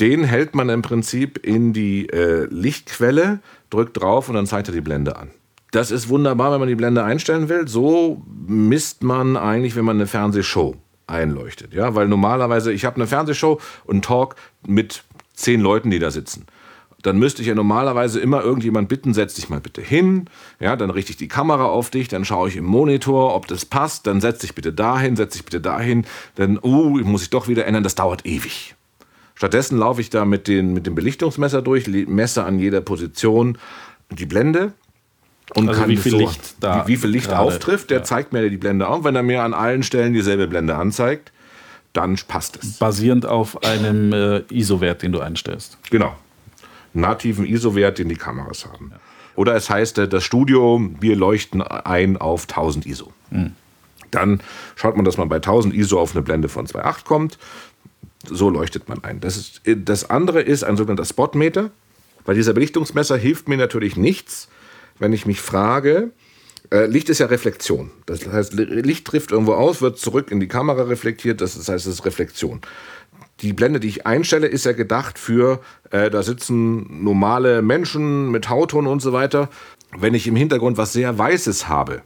Den hält man im Prinzip in die äh, Lichtquelle, drückt drauf und dann zeigt er die Blende an. Das ist wunderbar, wenn man die Blende einstellen will. So misst man eigentlich, wenn man eine Fernsehshow einleuchtet. Ja, weil normalerweise, ich habe eine Fernsehshow und Talk mit zehn Leuten, die da sitzen. Dann müsste ich ja normalerweise immer irgendjemand bitten, setz dich mal bitte hin. Ja, dann richte ich die Kamera auf dich, dann schaue ich im Monitor, ob das passt, dann setz dich bitte dahin, setz dich bitte dahin. Dann, uh, muss ich doch wieder ändern, das dauert ewig. Stattdessen laufe ich da mit, den, mit dem Belichtungsmesser durch, messe an jeder Position die Blende und also kann wie viel, so, Licht da wie, wie viel Licht gerade, auftrifft. Der ja. zeigt mir die Blende auf. Wenn er mir an allen Stellen dieselbe Blende anzeigt, dann passt es. Basierend auf einem äh, ISO-Wert, den du einstellst. Genau. Nativen ISO-Wert, den die Kameras haben. Ja. Oder es heißt, äh, das Studio, wir leuchten ein auf 1000 ISO. Mhm. Dann schaut man, dass man bei 1000 ISO auf eine Blende von 2,8 kommt. So leuchtet man ein. Das, ist, das andere ist ein sogenannter Spotmeter. Weil dieser Belichtungsmesser hilft mir natürlich nichts, wenn ich mich frage, äh, Licht ist ja Reflexion. Das heißt, Licht trifft irgendwo aus, wird zurück in die Kamera reflektiert, das heißt, es ist Reflexion. Die Blende, die ich einstelle, ist ja gedacht für, äh, da sitzen normale Menschen mit Hautton und so weiter. Wenn ich im Hintergrund was sehr Weißes habe,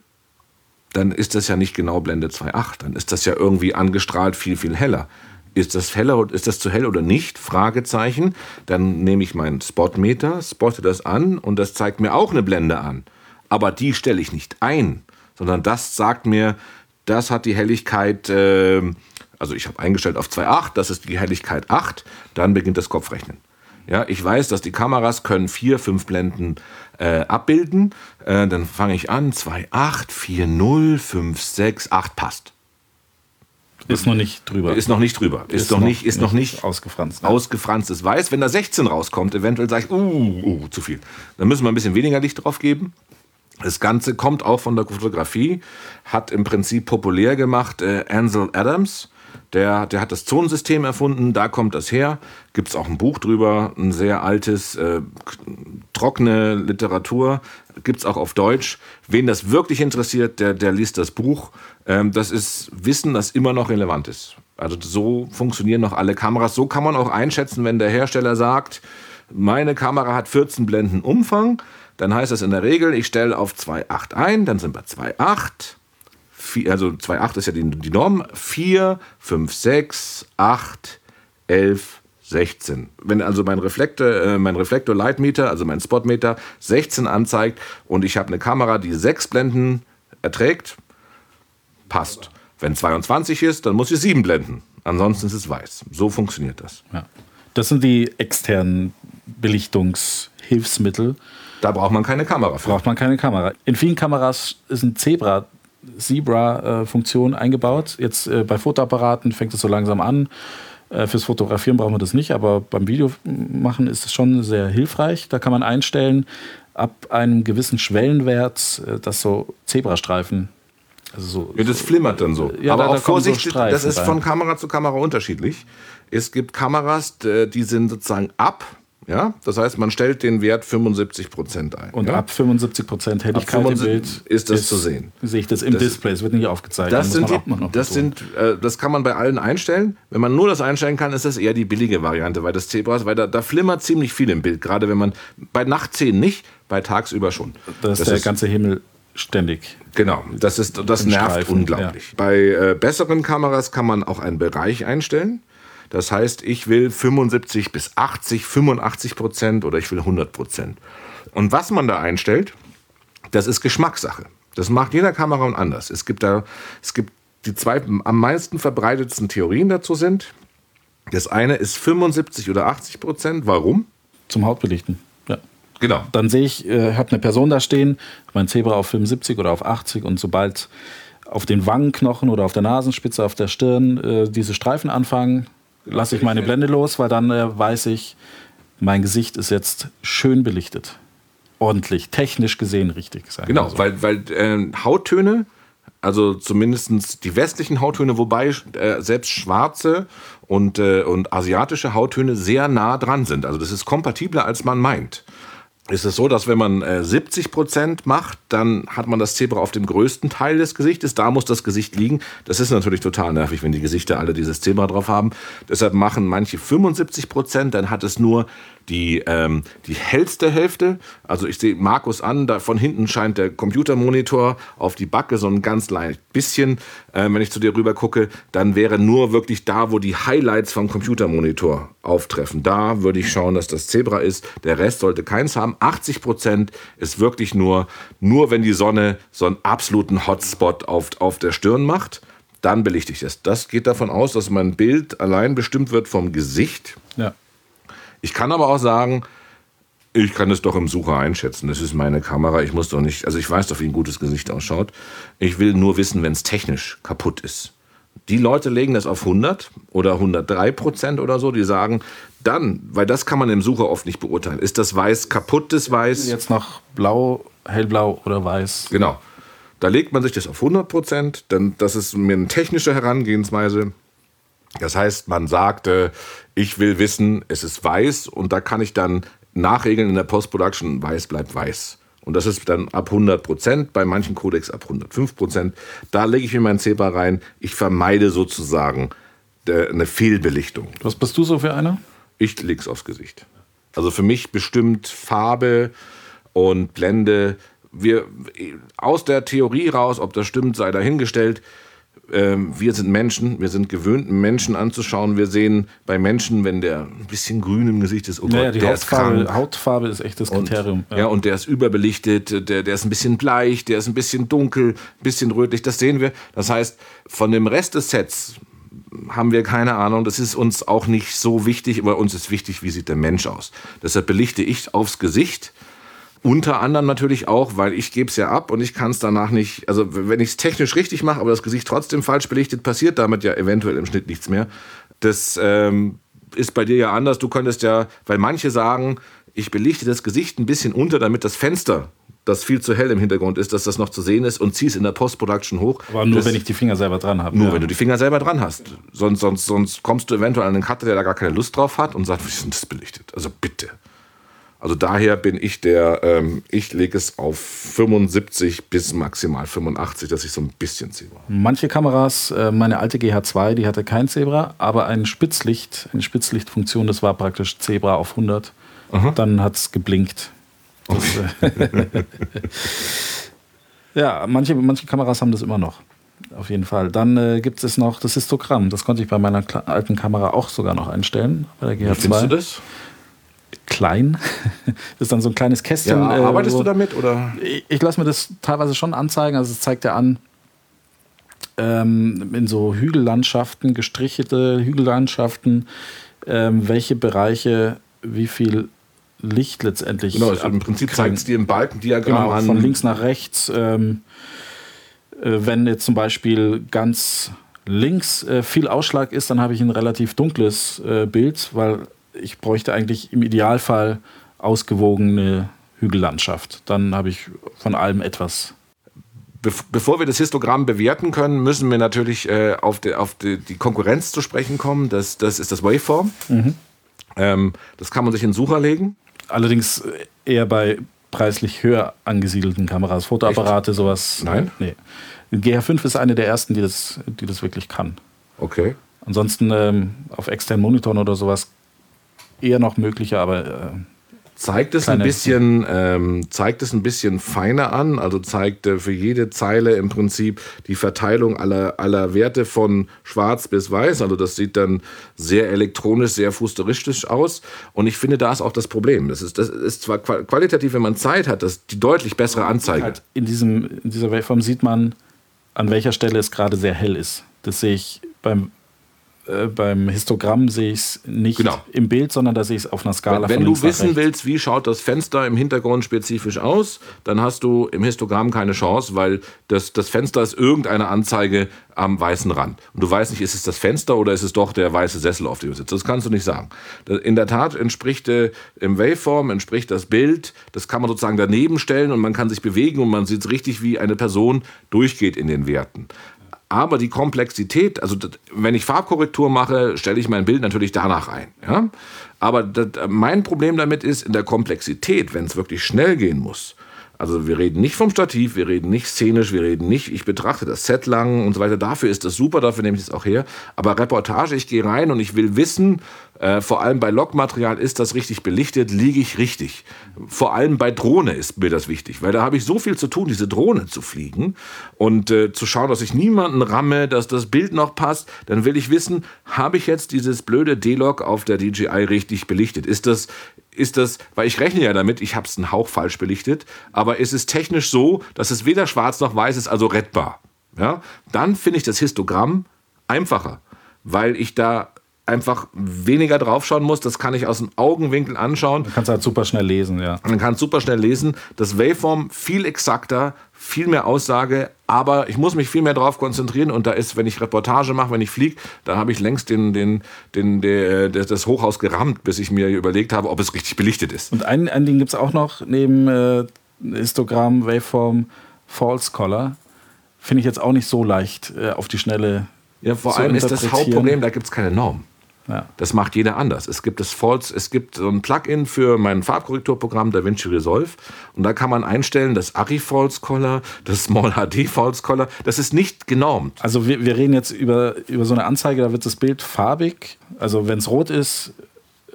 dann ist das ja nicht genau Blende 2.8. Dann ist das ja irgendwie angestrahlt viel, viel heller. Ist das heller, ist das zu hell oder nicht? Fragezeichen. Dann nehme ich meinen Spotmeter, spotte das an und das zeigt mir auch eine Blende an. Aber die stelle ich nicht ein, sondern das sagt mir, das hat die Helligkeit, äh, also ich habe eingestellt auf 2.8, das ist die Helligkeit 8, dann beginnt das Kopfrechnen. Ja, ich weiß, dass die Kameras können vier, fünf Blenden äh, abbilden. Äh, dann fange ich an, 2,8, 4, 0, 5, 6, 8 passt. Ist noch nicht drüber. Ist noch nicht drüber. Ist, ist noch, nicht, ist noch nicht ausgefranst. Ne? Ausgefranstes Weiß. Wenn da 16 rauskommt, eventuell sage ich, uh, uh, zu viel. Dann müssen wir ein bisschen weniger Licht drauf geben. Das Ganze kommt auch von der Fotografie, hat im Prinzip populär gemacht äh, Ansel Adams der, der hat das Zonensystem erfunden, da kommt das her. Gibt es auch ein Buch drüber, ein sehr altes, äh, trockene Literatur. Gibt es auch auf Deutsch. Wen das wirklich interessiert, der, der liest das Buch. Ähm, das ist Wissen, das immer noch relevant ist. Also so funktionieren noch alle Kameras. So kann man auch einschätzen, wenn der Hersteller sagt, meine Kamera hat 14 Blenden Umfang. Dann heißt das in der Regel, ich stelle auf 2.8 ein, dann sind wir 2.8 vier, also 2,8 ist ja die, die Norm, 4, 5, 6, 8, 11, 16. Wenn also mein Reflektor, äh, mein Reflektor Lightmeter, also mein Spotmeter, 16 anzeigt und ich habe eine Kamera, die 6 Blenden erträgt, passt. Wenn 22 ist, dann muss ich 7 blenden. Ansonsten ist es weiß. So funktioniert das. Ja. Das sind die externen Belichtungshilfsmittel. Da braucht man keine Kamera für. Braucht man keine Kamera. In vielen Kameras ist ein Zebra Zebra-Funktion eingebaut. Jetzt äh, bei Fotoapparaten fängt es so langsam an. Äh, fürs Fotografieren brauchen wir das nicht, aber beim Videomachen ist es schon sehr hilfreich. Da kann man einstellen, ab einem gewissen Schwellenwert, äh, dass so Zebrastreifen also so, ja, das flimmert dann so. Ja, Aber da, auch da Vorsicht, so das ist von Kamera zu Kamera unterschiedlich. Es gibt Kameras, die sind sozusagen ab ja, das heißt, man stellt den Wert 75 Prozent ein. Und ja? ab 75 Prozent Helligkeit im Bild ist das ist, zu sehen. Sehe ich das im das, Display, es wird nicht aufgezeigt. Das, sind die, das, sind, äh, das kann man bei allen einstellen. Wenn man nur das einstellen kann, ist das eher die billige Variante, weil das Zebras, weil da, da flimmert ziemlich viel im Bild. Gerade wenn man bei Nachtszenen nicht, bei tagsüber schon. Das, das ist der ganze Himmel ständig. Genau, das, ist, das nervt Streifen, unglaublich. Ja. Bei äh, besseren Kameras kann man auch einen Bereich einstellen. Das heißt, ich will 75 bis 80, 85 Prozent oder ich will 100 Prozent. Und was man da einstellt, das ist Geschmackssache. Das macht jeder Kameramann anders. Es gibt da, es gibt die zwei am meisten verbreitetsten Theorien dazu sind. Das eine ist 75 oder 80 Prozent. Warum? Zum Hautbelichten. Ja. Genau. Dann sehe ich, äh, habe eine Person da stehen, mein Zebra auf 75 oder auf 80 und sobald auf den Wangenknochen oder auf der Nasenspitze, auf der Stirn äh, diese Streifen anfangen, lasse ich meine Blende los, weil dann äh, weiß ich, mein Gesicht ist jetzt schön belichtet. Ordentlich, technisch gesehen richtig. Sein genau, so. weil, weil äh, Hauttöne, also zumindest die westlichen Hauttöne, wobei äh, selbst schwarze und, äh, und asiatische Hauttöne sehr nah dran sind. Also das ist kompatibler, als man meint ist es so, dass wenn man äh, 70 Prozent macht, dann hat man das Zebra auf dem größten Teil des Gesichtes. Da muss das Gesicht liegen. Das ist natürlich total nervig, wenn die Gesichter alle dieses Zebra drauf haben. Deshalb machen manche 75 Prozent, dann hat es nur die, ähm, die hellste Hälfte. Also ich sehe Markus an, da von hinten scheint der Computermonitor auf die Backe so ein ganz leicht bisschen. Äh, wenn ich zu dir rüber gucke, dann wäre nur wirklich da, wo die Highlights vom Computermonitor auftreffen. Da würde ich schauen, dass das Zebra ist. Der Rest sollte keins haben. 80 Prozent ist wirklich nur, nur wenn die Sonne so einen absoluten Hotspot auf, auf der Stirn macht dann belichte ich das. Das geht davon aus, dass mein Bild allein bestimmt wird vom Gesicht. Ja. Ich kann aber auch sagen, ich kann es doch im Sucher einschätzen. Das ist meine Kamera. Ich muss doch nicht, also ich weiß doch, wie ein gutes Gesicht ausschaut. Ich will nur wissen, wenn es technisch kaputt ist. Die Leute legen das auf 100 oder 103 Prozent oder so. Die sagen, dann, weil das kann man im Sucher oft nicht beurteilen. Ist das Weiß kaputtes Weiß? Jetzt noch blau, hellblau oder weiß. Genau. Da legt man sich das auf 100 Prozent. Das ist mir eine technische Herangehensweise. Das heißt, man sagte, ich will wissen, es ist weiß und da kann ich dann nachregeln in der Post-Production, weiß bleibt weiß. Und das ist dann ab 100 Prozent, bei manchen Codecs ab 105 Prozent. Da lege ich mir mein Zebra rein. Ich vermeide sozusagen äh, eine Fehlbelichtung. Was bist du so für einer? Ich leg's aufs Gesicht. Also für mich bestimmt Farbe und Blende. Wir aus der Theorie raus, ob das stimmt, sei dahingestellt. Ähm, wir sind Menschen, wir sind gewöhnt, Menschen anzuschauen. Wir sehen bei Menschen, wenn der ein bisschen grün im Gesicht ist, oh Ja, Gott, ja, die der ist Hautfarbe, krank. Hautfarbe ist echt das Kriterium. Und, ja. und der ist überbelichtet, der, der ist ein bisschen bleich, der ist ein bisschen dunkel, ein bisschen rötlich, das sehen wir. Das heißt, von dem Rest des Sets haben wir keine Ahnung, das ist uns auch nicht so wichtig, aber uns ist wichtig, wie sieht der Mensch aus. Deshalb belichte ich aufs Gesicht. Unter anderem natürlich auch, weil ich gebe es ja ab und ich kann es danach nicht, also wenn ich es technisch richtig mache, aber das Gesicht trotzdem falsch belichtet, passiert damit ja eventuell im Schnitt nichts mehr. Das ähm, ist bei dir ja anders. Du könntest ja, weil manche sagen, ich belichte das Gesicht ein bisschen unter, damit das Fenster, das viel zu hell im Hintergrund ist, dass das noch zu sehen ist und zieh's in der Post-Production hoch. Aber nur, das, wenn ich die Finger selber dran habe. nur ja. wenn du die Finger selber dran hast. Sonst, sonst, sonst kommst du eventuell an einen Cutter, der da gar keine Lust drauf hat und sagt, wie ist denn das belichtet? Also bitte. Also daher bin ich der, ähm, ich lege es auf 75 bis maximal 85, dass ich so ein bisschen sehe. Manche Kameras, äh, meine alte GH2, die hatte kein Zebra, aber ein Spitzlicht, eine Spitzlichtfunktion, das war praktisch Zebra auf 100. Dann hat es geblinkt. Das, äh, ja, manche, manche Kameras haben das immer noch. Auf jeden Fall. Dann äh, gibt es noch das Histogramm. Das konnte ich bei meiner alten Kamera auch sogar noch einstellen. Bei der GH2. Wie findest du das? Klein. Das ist dann so ein kleines Kästchen. Ja, äh, arbeitest wo- du damit oder? ich, ich lasse mir das teilweise schon anzeigen. Also es zeigt ja an, ähm, in so Hügellandschaften, gestrichelte Hügellandschaften, ähm, welche Bereiche wie viel Licht letztendlich. Genau, also im Prinzip zeigt es dir im Balkendiagramm Genau, an. von links nach rechts. Ähm, äh, wenn jetzt zum Beispiel ganz links äh, viel Ausschlag ist, dann habe ich ein relativ dunkles äh, Bild, weil ich bräuchte eigentlich im Idealfall ausgewogene Hügellandschaft. Dann habe ich von allem etwas. Bev- Bevor wir das Histogramm bewerten können, müssen wir natürlich äh, auf, die, auf die, die Konkurrenz zu sprechen kommen. Das, das ist das Waveform. Mhm. Ähm, das kann man sich in Sucher legen. Allerdings äh, eher bei preislich höher angesiedelten Kameras, Fotoapparate, sowas. Nein? Nee. GH5 ist eine der ersten, die das, die das wirklich kann. Okay. Ansonsten ähm, auf externen Monitoren oder sowas eher noch möglicher, aber äh, Zeigt es ein bisschen, ähm, zeigt es ein bisschen feiner an, also zeigt äh, für jede Zeile im Prinzip die Verteilung aller, aller Werte von schwarz bis weiß. Also das sieht dann sehr elektronisch, sehr fusteristisch aus. Und ich finde, da ist auch das Problem. Das ist, das ist zwar qua- qualitativ, wenn man Zeit hat, das die deutlich bessere Anzeige. halt in, diesem, in dieser Waveform sieht man, an welcher Stelle es gerade sehr hell ist. Das sehe ich beim, äh, beim Histogramm sehe ich es nicht Genau. im Bild, sondern da sehe ich es auf einer Skala Wenn, wenn du wissen rechts. willst, wie schaut das Fenster im Hintergrund spezifisch aus, dann hast du im Histogramm keine Chance, weil das, das Fenster ist irgendeine Anzeige am weißen Rand. Und du weißt nicht, ist es das Fenster oder ist es doch der weiße Sessel, auf dem du sitzt. Das kannst du nicht sagen. In der Tat entspricht äh, im Waveform, entspricht das Bild, das kann man sozusagen daneben stellen und man kann sich bewegen und man sieht richtig, wie eine Person durchgeht in den Werten. Aber die Komplexität, also wenn ich Farbkorrektur mache, stelle ich mein Bild natürlich danach ein. Ja? Aber das, mein Problem damit ist in der Komplexität, wenn es wirklich schnell gehen muss. Also wir reden nicht vom Stativ, wir reden nicht szenisch, wir reden nicht, ich betrachte das Set lang und so weiter. Dafür ist das super, dafür nehme ich es auch her. Aber Reportage, ich gehe rein und ich will wissen, äh, vor allem bei Logmaterial, ist das richtig belichtet, liege ich richtig. Vor allem bei Drohne ist mir das wichtig, weil da habe ich so viel zu tun, diese Drohne zu fliegen und äh, zu schauen, dass ich niemanden ramme, dass das Bild noch passt. Dann will ich wissen, habe ich jetzt dieses blöde D-Log auf der DJI richtig belichtet? Ist das, ist das, weil ich rechne ja damit, ich habe es einen Hauch falsch belichtet, aber ist es technisch so, dass es weder schwarz noch weiß ist, also rettbar. Ja? Dann finde ich das Histogramm einfacher, weil ich da einfach weniger draufschauen muss. Das kann ich aus dem Augenwinkel anschauen. Du kannst halt super schnell lesen, ja. Man kann es super schnell lesen. Das Waveform viel exakter, viel mehr Aussage, aber ich muss mich viel mehr darauf konzentrieren. Und da ist, wenn ich Reportage mache, wenn ich fliege, da habe ich längst den, den, den, der, der, das Hochhaus gerammt, bis ich mir überlegt habe, ob es richtig belichtet ist. Und ein, Ding gibt es auch noch neben äh, Histogramm, Waveform, False Color. Finde ich jetzt auch nicht so leicht äh, auf die Schnelle. Ja, vor allem ist das. Hauptproblem, da gibt es keine Norm. Ja. Das macht jeder anders. Es gibt das False, es gibt so ein Plugin für mein Farbkorrekturprogramm DaVinci Resolve und da kann man einstellen, das Ari False Color, das Small HD False Color, das ist nicht genormt. Also wir, wir reden jetzt über, über so eine Anzeige, da wird das Bild farbig, also wenn es rot ist,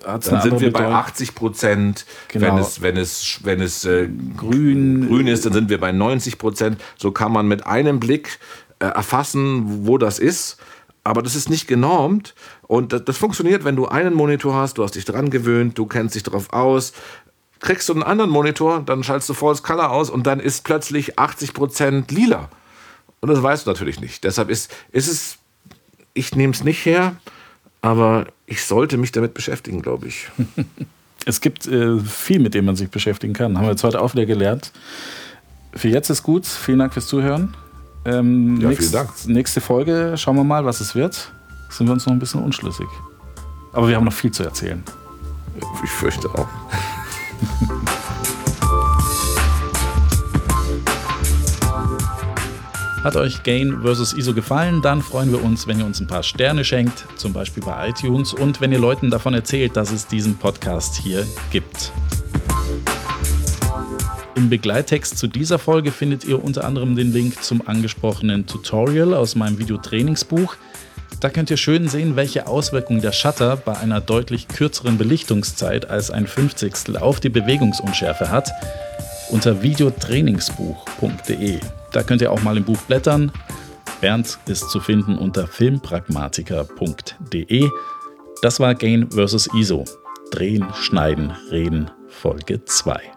dann sind wir bei 80 Prozent. Genau. Wenn es, wenn es, wenn es äh, grün, grün ist, dann sind wir bei 90 Prozent. So kann man mit einem Blick äh, erfassen, wo das ist. Aber das ist nicht genormt und das, das, funktioniert, wenn du einen Monitor hast, du hast dich dran gewöhnt, du kennst dich darauf aus. Kriegst du einen anderen Monitor, dann schaltest du False Color aus und dann ist plötzlich 80% lila. Und das weißt du natürlich nicht. Deshalb ist, ist es, ich nehme es nicht her, aber ich sollte mich damit beschäftigen, glaube ich. Es gibt äh, viel, mit dem man sich beschäftigen kann. Haben wir jetzt heute auch wieder gelernt. Für jetzt ist gut. Vielen Dank fürs Zuhören. Ähm, ja, nächst, vielen Dank. Nächste Folge schauen wir mal, was es wird. Sind wir uns noch ein bisschen unschlüssig. Aber wir haben noch viel zu erzählen. Ich fürchte auch. Hat euch Gain vs. ISO gefallen? Dann freuen wir uns, wenn ihr uns ein paar Sterne schenkt, zum Beispiel bei iTunes, und wenn ihr Leuten davon erzählt, dass es diesen Podcast hier gibt. Im Begleittext zu dieser Folge findet ihr unter anderem den Link zum angesprochenen Tutorial aus meinem Videotrainingsbuch. Da könnt ihr schön sehen, welche Auswirkungen der Shutter bei einer deutlich kürzeren Belichtungszeit als ein Fünfzigstel auf die Bewegungsunschärfe hat. Unter videotrainingsbuch.de. Da könnt ihr auch mal im Buch blättern. Bernd ist zu finden unter filmpragmatiker.de. Das war Gain vs. ISO. Drehen, Schneiden, Reden, Folge 2.